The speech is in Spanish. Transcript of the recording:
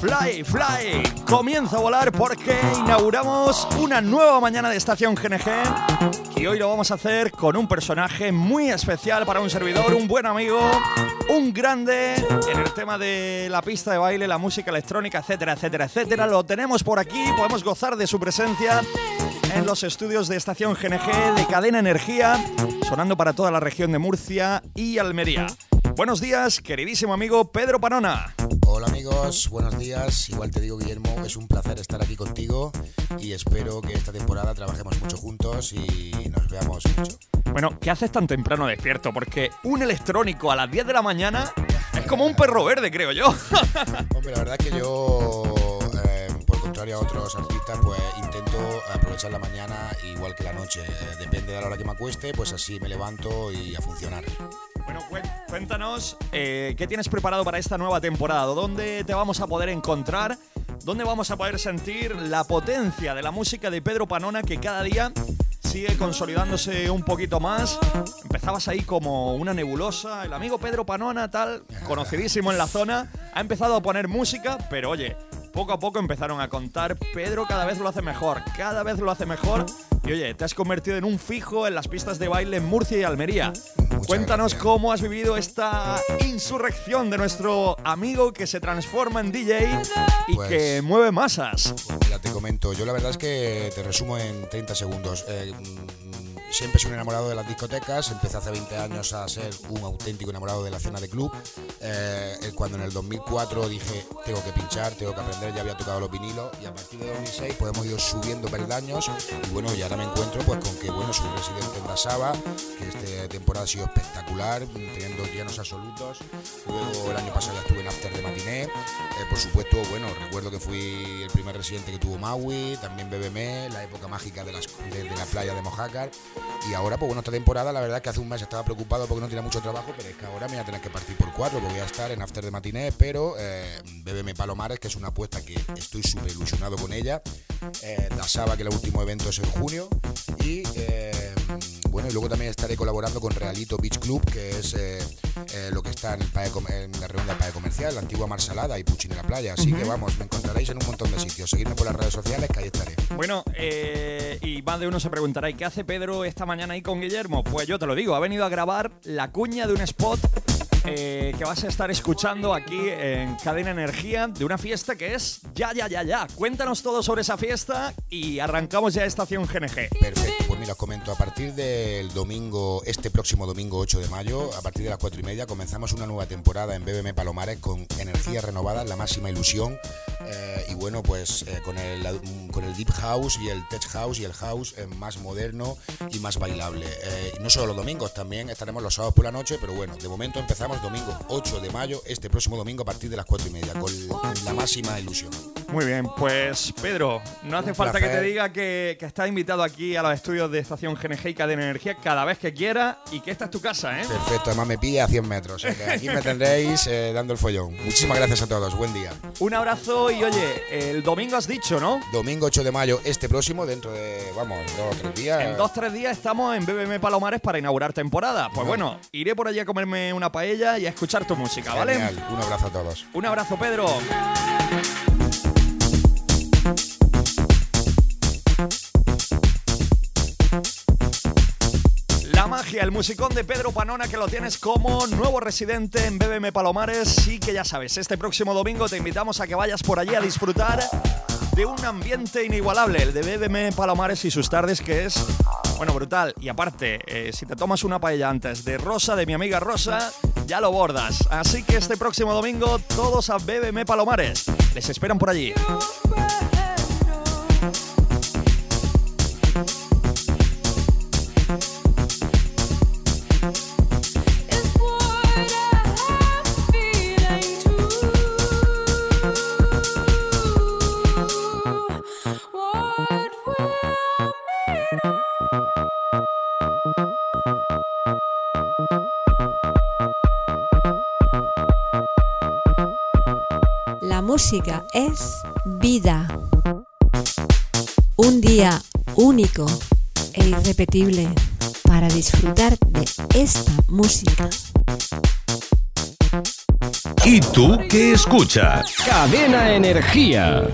Fly, fly, comienza a volar porque inauguramos una nueva mañana de estación GNG y hoy lo vamos a hacer con un personaje muy especial para un servidor, un buen amigo, un grande en el tema de la pista de baile, la música electrónica, etcétera, etcétera, etcétera. Lo tenemos por aquí, podemos gozar de su presencia en los estudios de estación GNG de Cadena Energía, sonando para toda la región de Murcia y Almería. Buenos días, queridísimo amigo Pedro Panona. Hola amigos, buenos días. Igual te digo Guillermo, es un placer estar aquí contigo y espero que esta temporada trabajemos mucho juntos y nos veamos mucho. Bueno, ¿qué haces tan temprano despierto? Porque un electrónico a las 10 de la mañana es como un perro verde, creo yo. Hombre, la verdad es que yo, eh, por contrario a otros artistas, pues intento aprovechar la mañana igual que la noche. Eh, depende de la hora que me acueste, pues así me levanto y a funcionar. Bueno, cuéntanos eh, qué tienes preparado para esta nueva temporada. ¿Dónde te vamos a poder encontrar? ¿Dónde vamos a poder sentir la potencia de la música de Pedro Panona que cada día sigue consolidándose un poquito más? Empezabas ahí como una nebulosa. El amigo Pedro Panona, tal, conocidísimo en la zona, ha empezado a poner música, pero oye, poco a poco empezaron a contar, Pedro cada vez lo hace mejor, cada vez lo hace mejor. Y oye, te has convertido en un fijo en las pistas de baile en Murcia y Almería. Cuéntanos cómo has vivido esta insurrección de nuestro amigo que se transforma en DJ y pues que mueve masas. Pues mira, te comento, yo la verdad es que te resumo en 30 segundos. Eh, siempre soy un enamorado de las discotecas, empecé hace 20 años a ser un auténtico enamorado de la cena de club. Eh, cuando en el 2004 dije, tengo que pinchar, tengo que aprender, ya había tocado los vinilos y a partir de 2006 pues hemos ido subiendo peldaños y bueno, y ahora me encuentro pues con que bueno, soy residente en Dasaba, que esta temporada ha sido espectacular, teniendo llenos absolutos. Luego el año pasado ya estuve en After de Matiné. Eh, por supuesto, bueno, recuerdo que fui el primer residente que tuvo Maui, también BBM, la época mágica de, las, de, la playa de Mojácar. Y ahora, pues bueno, esta temporada, la verdad que hace un mes estaba preocupado porque no tenía mucho trabajo, pero es que ahora me voy a tener que partir por cuatro, porque voy a estar en After de Matiné, pero eh, BBM Palomares, que es una apuesta que estoy súper ilusionado con ella. Eh, Dasaba, que el último evento es en junio. Y eh, bueno, y luego también estaré colaborando con Realito Beach Club, que es eh, eh, lo que está en, en la reunión del PAE Comercial, la antigua Marsalada y Puchin en la playa. Así que vamos, me encontraréis en un montón de sitios. Seguidme por las redes sociales, que ahí estaré. Bueno, eh, y más de uno se preguntará, ¿y qué hace Pedro esta mañana ahí con Guillermo? Pues yo te lo digo, ha venido a grabar la cuña de un spot eh, que vas a estar escuchando aquí en Cadena Energía de una fiesta que es Ya, Ya, Ya, Ya. Cuéntanos todo sobre esa fiesta y arrancamos ya Estación GNG. Perfecto, pues mira, os comento, a partir del domingo, este próximo domingo 8 de mayo, a partir de las 4 y media, comenzamos una nueva temporada en BBM Palomares con energía renovada, la máxima ilusión. Eh, y bueno, pues eh, con, el, con el Deep House y el Tech House y el House más moderno y más bailable. no solo los domingos, también estaremos los sábados por la noche, pero bueno, de momento empezamos domingo 8 de mayo, este próximo domingo a partir de las 4 y media, con la máxima ilusión. Muy bien, pues Pedro, no hace falta que te diga que, que estás invitado aquí a los estudios de Estación GNG y Cadena Energía cada vez que quiera y que esta es tu casa, ¿eh? Perfecto, además me pilla a 100 metros, aquí me tendréis eh, dando el follón. Muchísimas gracias a todos, buen día. Un abrazo y oye, el domingo has dicho, ¿no? Domingo 8 de mayo, este próximo, dentro de, vamos, dos o tres días. En dos o tres días estamos en BBM Palomares para inaugurar temporada. Pues bueno, iré por allí a comerme una paella y a escuchar tu música, ¿vale? Un abrazo a todos. Un abrazo, Pedro. Magia, el musicón de Pedro Panona que lo tienes como nuevo residente en BBM Palomares y que ya sabes, este próximo domingo te invitamos a que vayas por allí a disfrutar de un ambiente inigualable, el de BBM Palomares y sus tardes que es bueno, brutal. Y aparte, eh, si te tomas una paella antes de Rosa, de mi amiga Rosa, ya lo bordas. Así que este próximo domingo, todos a BBM Palomares. Les esperan por allí. Música es vida. Un día único e irrepetible para disfrutar de esta música. ¿Y tú qué escuchas? Cadena Energía.